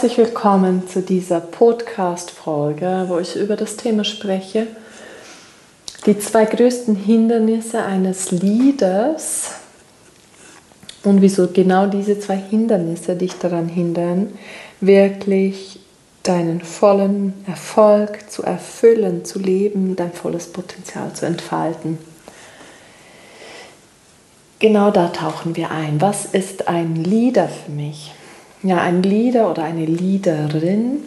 Herzlich willkommen zu dieser Podcast-Folge, wo ich über das Thema spreche. Die zwei größten Hindernisse eines Leaders und wieso genau diese zwei Hindernisse dich daran hindern, wirklich deinen vollen Erfolg zu erfüllen, zu leben, dein volles Potenzial zu entfalten. Genau da tauchen wir ein. Was ist ein Leader für mich? Ja, ein Leader oder eine Leaderin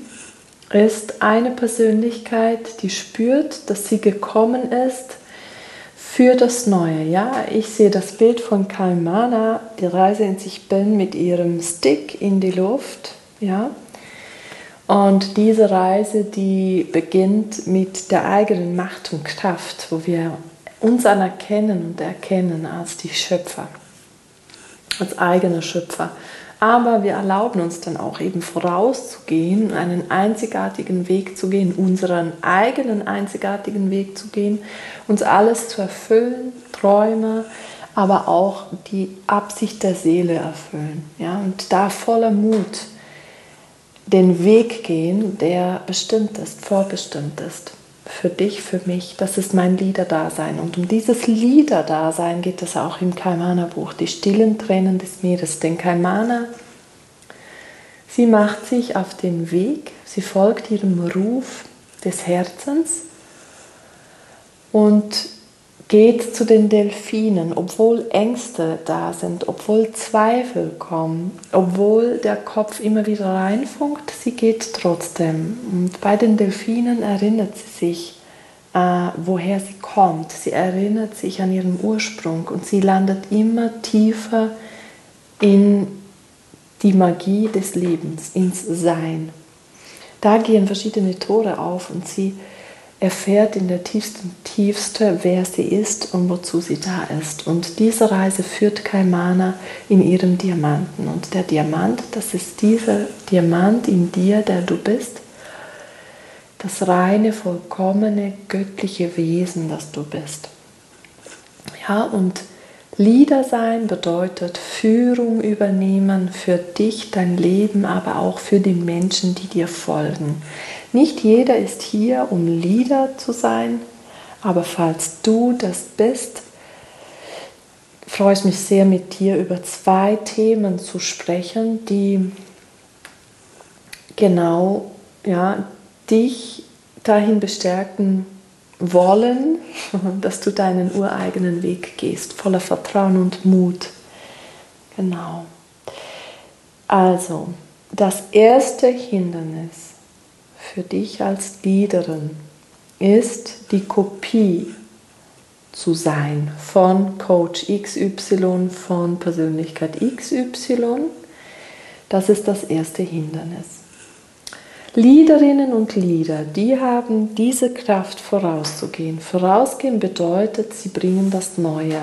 ist eine Persönlichkeit, die spürt, dass sie gekommen ist für das Neue. Ja, ich sehe das Bild von Kalmana, die Reise in sich bin mit ihrem Stick in die Luft. Ja, und diese Reise, die beginnt mit der eigenen Macht und Kraft, wo wir uns anerkennen und erkennen als die Schöpfer, als eigene Schöpfer aber wir erlauben uns dann auch eben vorauszugehen, einen einzigartigen Weg zu gehen, unseren eigenen einzigartigen Weg zu gehen, uns alles zu erfüllen, Träume, aber auch die Absicht der Seele erfüllen. Ja? Und da voller Mut den Weg gehen, der bestimmt ist, vorbestimmt ist für dich, für mich. Das ist mein Liederdasein. Und um dieses Liederdasein geht es auch im Kaimana-Buch, die stillen Tränen des Meeres. Denn Kaimana, sie macht sich auf den Weg, sie folgt ihrem Ruf des Herzens und geht zu den Delfinen, obwohl Ängste da sind, obwohl Zweifel kommen, obwohl der Kopf immer wieder reinfunkt, sie geht trotzdem. Und bei den Delfinen erinnert sie sich, äh, woher sie kommt. Sie erinnert sich an ihren Ursprung und sie landet immer tiefer in die Magie des Lebens, ins Sein. Da gehen verschiedene Tore auf und sie erfährt in der tiefsten Tiefste, wer sie ist und wozu sie da ist. Und diese Reise führt Kaimana in ihrem Diamanten. Und der Diamant, das ist dieser Diamant in dir, der du bist, das reine, vollkommene, göttliche Wesen, das du bist. Ja, und Leader sein bedeutet Führung übernehmen für dich, dein Leben, aber auch für die Menschen, die dir folgen. Nicht jeder ist hier, um Leader zu sein, aber falls du das bist, freue ich mich sehr mit dir über zwei Themen zu sprechen, die genau ja, dich dahin bestärken wollen, dass du deinen ureigenen Weg gehst, voller Vertrauen und Mut. Genau. Also, das erste Hindernis für dich als Leaderin ist die Kopie zu sein von Coach XY, von Persönlichkeit XY. Das ist das erste Hindernis. Leaderinnen und Leader, die haben diese Kraft vorauszugehen. Vorausgehen bedeutet, sie bringen das Neue.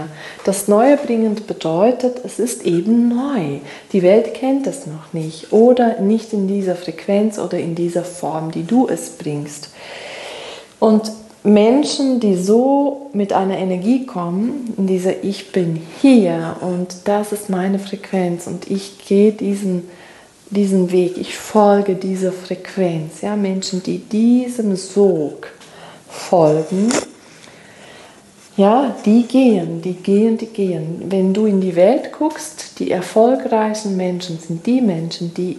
Das Neue bringend bedeutet, es ist eben neu. Die Welt kennt es noch nicht oder nicht in dieser Frequenz oder in dieser Form, die du es bringst. Und Menschen, die so mit einer Energie kommen, in dieser Ich bin hier und das ist meine Frequenz und ich gehe diesen diesen Weg, ich folge dieser Frequenz. Ja, Menschen, die diesem Sog folgen, ja, die gehen, die gehen, die gehen. Wenn du in die Welt guckst, die erfolgreichen Menschen sind die Menschen, die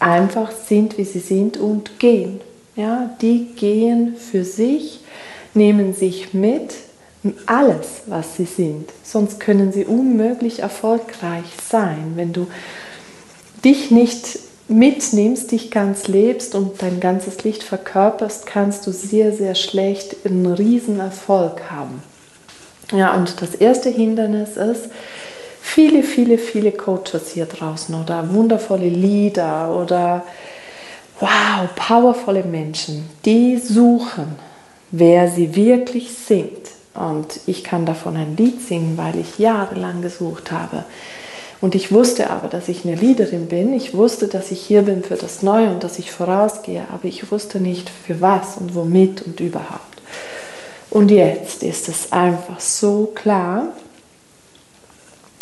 einfach sind, wie sie sind und gehen. Ja, die gehen für sich, nehmen sich mit, alles, was sie sind. Sonst können sie unmöglich erfolgreich sein. Wenn du dich nicht mitnimmst, dich ganz lebst und dein ganzes Licht verkörperst, kannst du sehr, sehr schlecht einen riesen Erfolg haben. Ja, und das erste Hindernis ist, viele, viele, viele Coaches hier draußen oder wundervolle Lieder oder wow, powervolle Menschen, die suchen, wer sie wirklich sind. Und ich kann davon ein Lied singen, weil ich jahrelang gesucht habe. Und ich wusste aber, dass ich eine Leaderin bin. Ich wusste, dass ich hier bin für das Neue und dass ich vorausgehe. Aber ich wusste nicht für was und womit und überhaupt. Und jetzt ist es einfach so klar,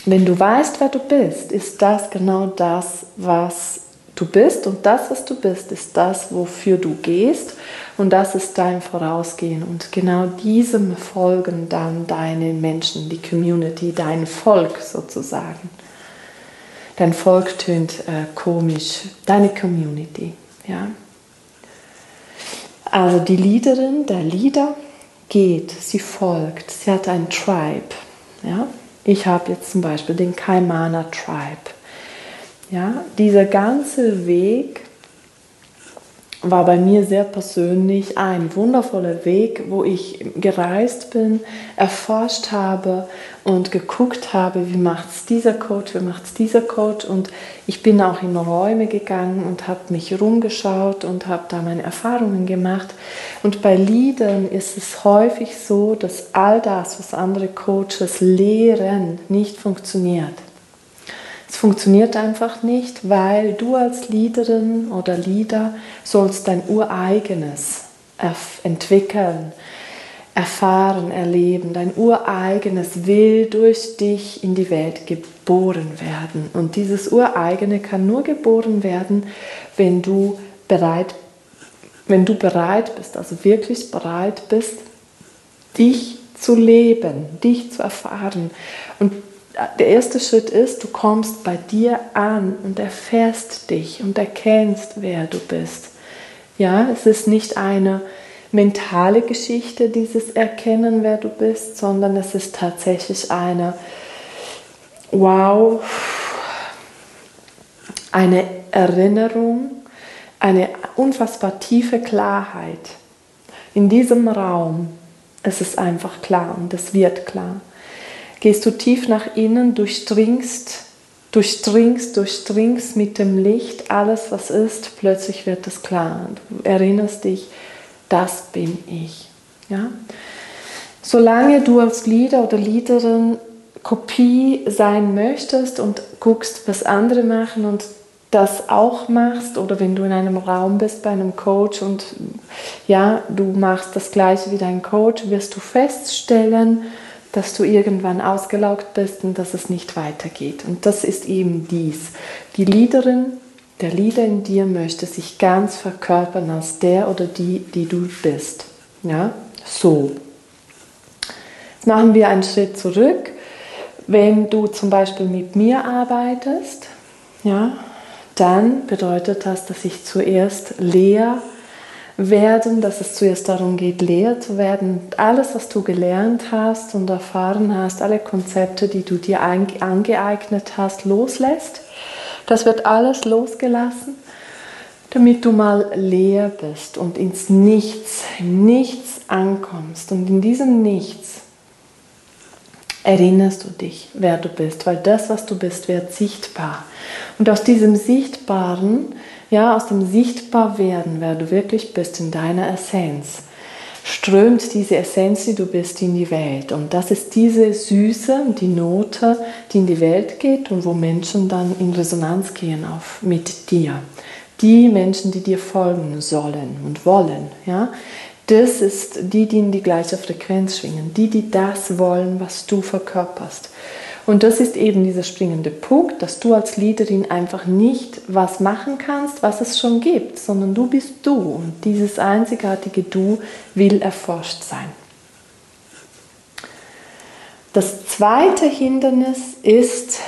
wenn du weißt, wer du bist, ist das genau das, was du bist. Und das, was du bist, ist das, wofür du gehst. Und das ist dein Vorausgehen. Und genau diesem folgen dann deine Menschen, die Community, dein Volk sozusagen. Dein Volk tönt äh, komisch. Deine Community. Ja? Also die Leaderin, der Leader geht, sie folgt, sie hat ein Tribe. Ja? Ich habe jetzt zum Beispiel den Kaimana Tribe. Ja, dieser ganze Weg war bei mir sehr persönlich ein wundervoller Weg, wo ich gereist bin, erforscht habe und geguckt habe, wie macht es dieser Coach, wie macht es dieser Coach. Und ich bin auch in Räume gegangen und habe mich rumgeschaut und habe da meine Erfahrungen gemacht. Und bei Liedern ist es häufig so, dass all das, was andere Coaches lehren, nicht funktioniert. Es funktioniert einfach nicht, weil du als Leaderin oder Leader sollst dein ureigenes entwickeln, erfahren, erleben. Dein ureigenes will durch dich in die Welt geboren werden. Und dieses ureigene kann nur geboren werden, wenn du bereit, wenn du bereit bist, also wirklich bereit bist, dich zu leben, dich zu erfahren. Und der erste Schritt ist, du kommst bei dir an und erfährst dich und erkennst, wer du bist. Ja, es ist nicht eine mentale Geschichte, dieses Erkennen, wer du bist, sondern es ist tatsächlich eine, wow, eine Erinnerung, eine unfassbar tiefe Klarheit. In diesem Raum ist es einfach klar und es wird klar gehst du tief nach innen, durchdringst, durchdringst, durchdringst mit dem Licht alles, was ist, plötzlich wird es klar. Du erinnerst dich, das bin ich. Ja? Solange du als Leader oder Leaderin Kopie sein möchtest und guckst, was andere machen und das auch machst oder wenn du in einem Raum bist bei einem Coach und ja, du machst das gleiche wie dein Coach, wirst du feststellen, dass du irgendwann ausgelaugt bist und dass es nicht weitergeht. Und das ist eben dies. Die Leaderin, der Leader in dir möchte sich ganz verkörpern als der oder die, die du bist. Ja, so. Jetzt machen wir einen Schritt zurück. Wenn du zum Beispiel mit mir arbeitest, ja, dann bedeutet das, dass ich zuerst leer werden, dass es zuerst darum geht, leer zu werden. Alles, was du gelernt hast und erfahren hast, alle Konzepte, die du dir angeeignet hast, loslässt. Das wird alles losgelassen, damit du mal leer bist und ins Nichts, im Nichts ankommst. Und in diesem Nichts erinnerst du dich, wer du bist, weil das, was du bist, wird sichtbar. Und aus diesem Sichtbaren ja, aus dem Sichtbarwerden, wer du wirklich bist in deiner Essenz, strömt diese Essenz, die du bist, in die Welt. Und das ist diese Süße, die Note, die in die Welt geht und wo Menschen dann in Resonanz gehen auf, mit dir. Die Menschen, die dir folgen sollen und wollen, ja, das ist die, die in die gleiche Frequenz schwingen, die, die das wollen, was du verkörperst. Und das ist eben dieser springende Punkt, dass du als Leaderin einfach nicht was machen kannst, was es schon gibt, sondern du bist du und dieses einzigartige Du will erforscht sein. Das zweite Hindernis ist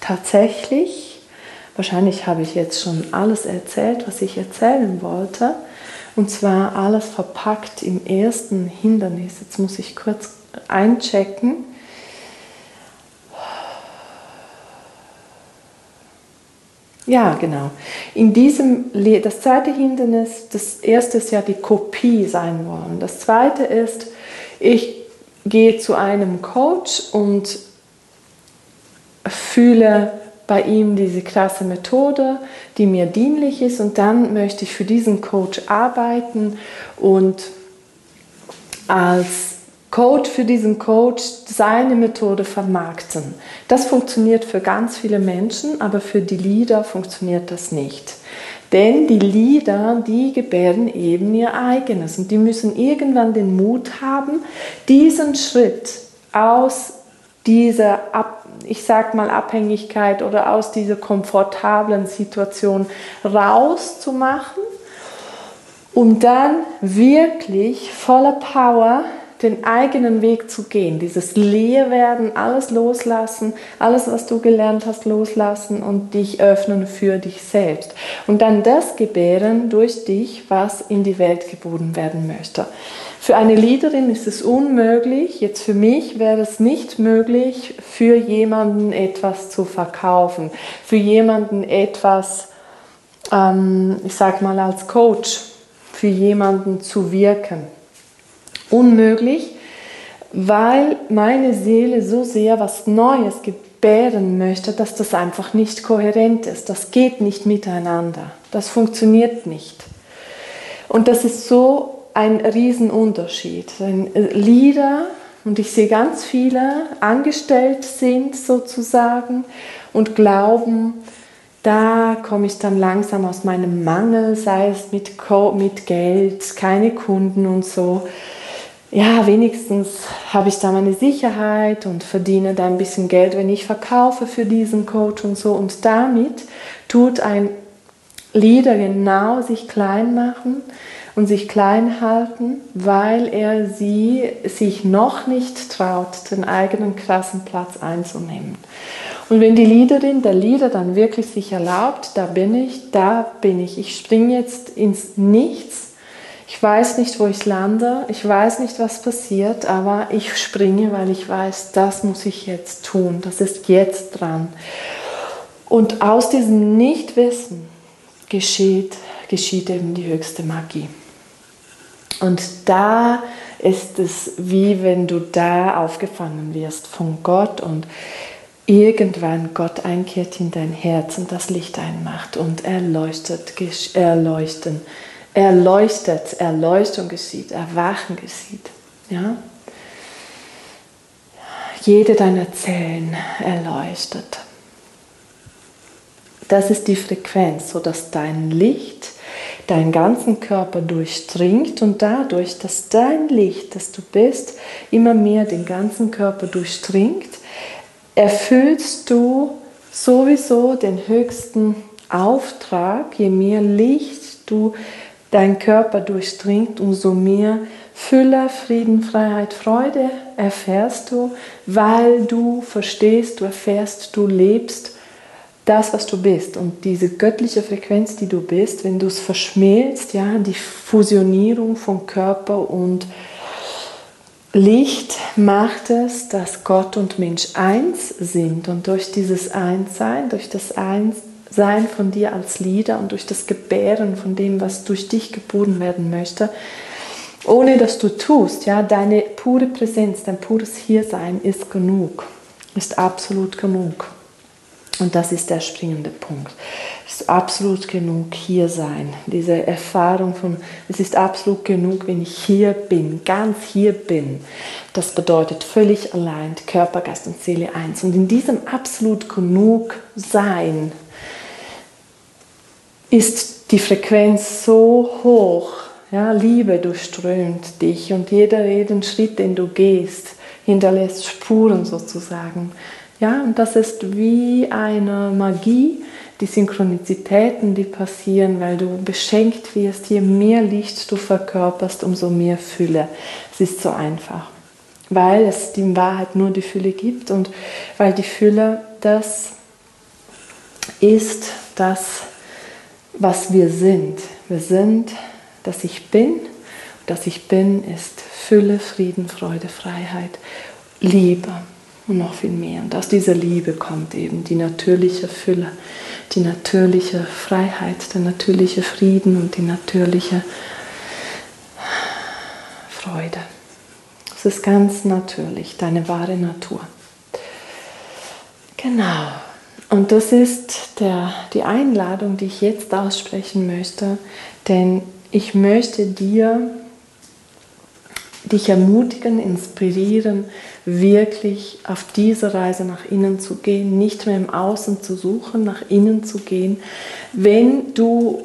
tatsächlich, wahrscheinlich habe ich jetzt schon alles erzählt, was ich erzählen wollte, und zwar alles verpackt im ersten Hindernis. Jetzt muss ich kurz einchecken. Ja, genau. In diesem, das zweite Hindernis, das erste ist ja die Kopie sein wollen. Das zweite ist, ich gehe zu einem Coach und fühle bei ihm diese krasse Methode, die mir dienlich ist und dann möchte ich für diesen Coach arbeiten und als Coach für diesen Coach seine Methode vermarkten. Das funktioniert für ganz viele Menschen, aber für die Leader funktioniert das nicht. Denn die Leader, die gebären eben ihr eigenes und die müssen irgendwann den Mut haben, diesen Schritt aus dieser, ich sag mal, Abhängigkeit oder aus dieser komfortablen Situation rauszumachen, um dann wirklich voller Power den eigenen Weg zu gehen, dieses Leerwerden, alles loslassen, alles, was du gelernt hast, loslassen und dich öffnen für dich selbst. Und dann das gebären durch dich, was in die Welt geboren werden möchte. Für eine Leaderin ist es unmöglich, jetzt für mich wäre es nicht möglich, für jemanden etwas zu verkaufen, für jemanden etwas, ähm, ich sag mal als Coach, für jemanden zu wirken unmöglich, weil meine Seele so sehr was Neues gebären möchte, dass das einfach nicht kohärent ist. Das geht nicht miteinander. Das funktioniert nicht. Und das ist so ein Riesenunterschied. Wenn Lieder, und ich sehe ganz viele, angestellt sind sozusagen und glauben, da komme ich dann langsam aus meinem Mangel, sei es mit, mit Geld, keine Kunden und so ja, wenigstens habe ich da meine Sicherheit und verdiene da ein bisschen Geld, wenn ich verkaufe für diesen Coach und so. Und damit tut ein Leader genau sich klein machen und sich klein halten, weil er sie sich noch nicht traut, den eigenen krassen Platz einzunehmen. Und wenn die Leaderin, der Leader dann wirklich sich erlaubt, da bin ich, da bin ich, ich springe jetzt ins Nichts ich weiß nicht, wo ich lande, ich weiß nicht, was passiert, aber ich springe, weil ich weiß, das muss ich jetzt tun, das ist jetzt dran. Und aus diesem Nichtwissen geschieht, geschieht eben die höchste Magie. Und da ist es wie wenn du da aufgefangen wirst von Gott und irgendwann Gott einkehrt in dein Herz und das Licht einmacht und erleuchtet, erleuchten erleuchtet, Erleuchtung geschieht, Erwachen geschieht. Ja? Jede deiner Zellen erleuchtet. Das ist die Frequenz, sodass dein Licht deinen ganzen Körper durchdringt und dadurch, dass dein Licht, das du bist, immer mehr den ganzen Körper durchdringt, erfüllst du sowieso den höchsten Auftrag, je mehr Licht du dein Körper durchdringt, umso mehr Fülle, Frieden, Freiheit, Freude erfährst du, weil du verstehst, du erfährst, du lebst das, was du bist. Und diese göttliche Frequenz, die du bist, wenn du es verschmilzt, ja, die Fusionierung von Körper und Licht macht es, dass Gott und Mensch eins sind. Und durch dieses Einssein, durch das Eins sein von dir als Leader und durch das Gebären von dem, was durch dich geboren werden möchte, ohne dass du tust, ja, deine pure Präsenz, dein pures Hiersein ist genug, ist absolut genug. Und das ist der springende Punkt. Es ist absolut genug hier sein. Diese Erfahrung von, es ist absolut genug, wenn ich hier bin, ganz hier bin. Das bedeutet völlig allein, Körper, Geist und Seele eins. Und in diesem absolut genug Sein ist die Frequenz so hoch. Ja, Liebe durchströmt dich und jeder, jeden Schritt, den du gehst, hinterlässt Spuren sozusagen. Ja, und das ist wie eine Magie, die Synchronizitäten, die passieren, weil du beschenkt wirst. Je mehr Licht du verkörperst, umso mehr Fülle. Es ist so einfach, weil es in Wahrheit nur die Fülle gibt und weil die Fülle das ist, das was wir sind. Wir sind, dass ich bin. Das ich bin ist Fülle, Frieden, Freude, Freiheit, Liebe und noch viel mehr. Und aus dieser Liebe kommt eben die natürliche Fülle, die natürliche Freiheit, der natürliche Frieden und die natürliche Freude. Es ist ganz natürlich, deine wahre Natur. Genau. Und das ist der, die Einladung, die ich jetzt aussprechen möchte, denn ich möchte dir dich ermutigen, inspirieren, wirklich auf diese Reise nach innen zu gehen, nicht mehr im Außen zu suchen, nach innen zu gehen. Wenn du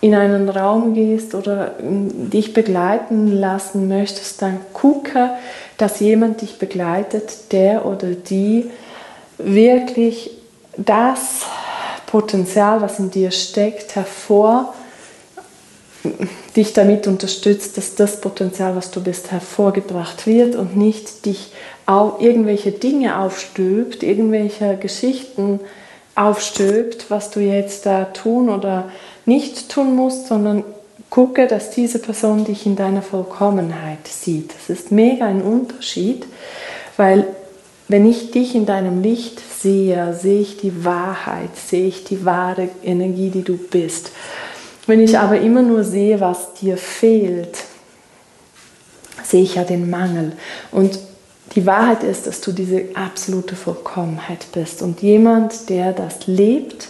in einen Raum gehst oder dich begleiten lassen möchtest, dann gucke, dass jemand dich begleitet, der oder die wirklich das Potenzial, was in dir steckt, hervor dich damit unterstützt, dass das Potenzial, was du bist, hervorgebracht wird und nicht dich auf irgendwelche Dinge aufstülpt, irgendwelche Geschichten aufstülpt, was du jetzt da tun oder nicht tun musst, sondern gucke, dass diese Person dich in deiner Vollkommenheit sieht. Das ist mega ein Unterschied, weil wenn ich dich in deinem Licht sehe, sehe ich die Wahrheit, sehe ich die wahre Energie, die du bist. Wenn ich aber immer nur sehe, was dir fehlt, sehe ich ja den Mangel. Und die Wahrheit ist, dass du diese absolute Vollkommenheit bist. Und jemand, der das lebt,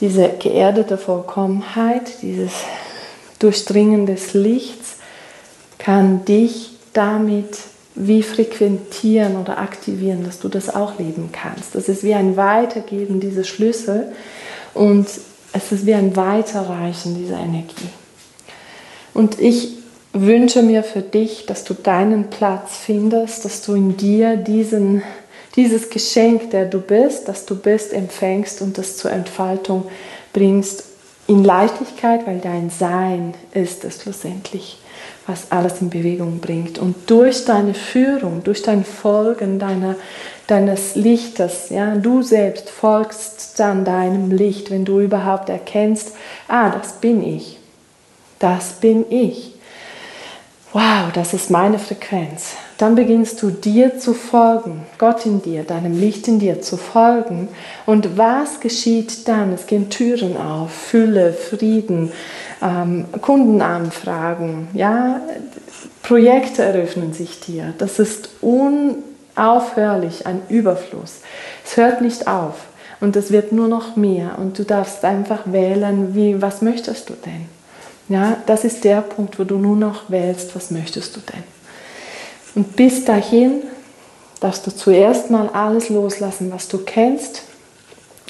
diese geerdete Vollkommenheit, dieses Durchdringen des Lichts, kann dich damit wie frequentieren oder aktivieren, dass du das auch leben kannst. Das ist wie ein Weitergeben dieser Schlüssel und es ist wie ein Weiterreichen dieser Energie. Und ich wünsche mir für dich, dass du deinen Platz findest, dass du in dir diesen, dieses Geschenk, der du bist, das du bist, empfängst und das zur Entfaltung bringst in Leichtigkeit, weil dein Sein ist es schlussendlich, was alles in Bewegung bringt. Und durch deine Führung, durch dein Folgen deiner, deines Lichtes, ja, du selbst folgst dann deinem Licht, wenn du überhaupt erkennst, ah, das bin ich, das bin ich wow, das ist meine Frequenz. Dann beginnst du dir zu folgen, Gott in dir, deinem Licht in dir zu folgen. Und was geschieht dann? Es gehen Türen auf, Fülle, Frieden, ähm, Kundenanfragen, ja, Projekte eröffnen sich dir. Das ist unaufhörlich ein Überfluss. Es hört nicht auf und es wird nur noch mehr und du darfst einfach wählen, wie, was möchtest du denn? Ja, das ist der Punkt, wo du nur noch wählst, was möchtest du denn. Und bis dahin darfst du zuerst mal alles loslassen, was du kennst,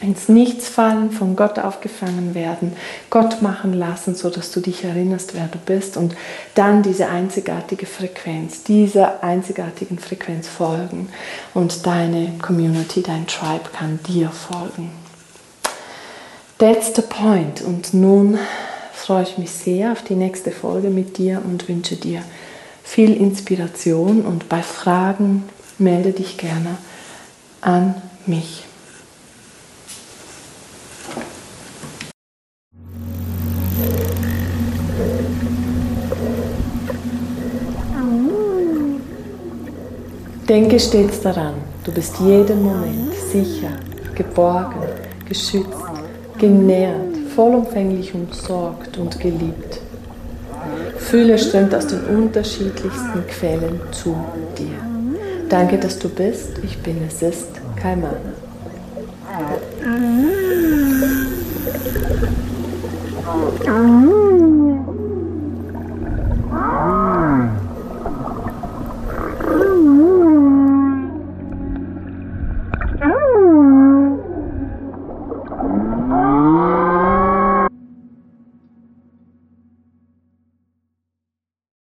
ins Nichts fallen, von Gott aufgefangen werden, Gott machen lassen, sodass du dich erinnerst, wer du bist und dann diese einzigartige Frequenz, dieser einzigartigen Frequenz folgen und deine Community, dein Tribe kann dir folgen. That's the point. Und nun freue ich mich sehr auf die nächste Folge mit dir und wünsche dir viel Inspiration und bei Fragen melde dich gerne an mich. Denke stets daran, du bist jeden Moment sicher, geborgen, geschützt, genährt vollumfänglich umsorgt und geliebt. Fühle strömt aus den unterschiedlichsten Quellen zu dir. Danke, dass du bist. Ich bin, es ist Kaiman. Mm.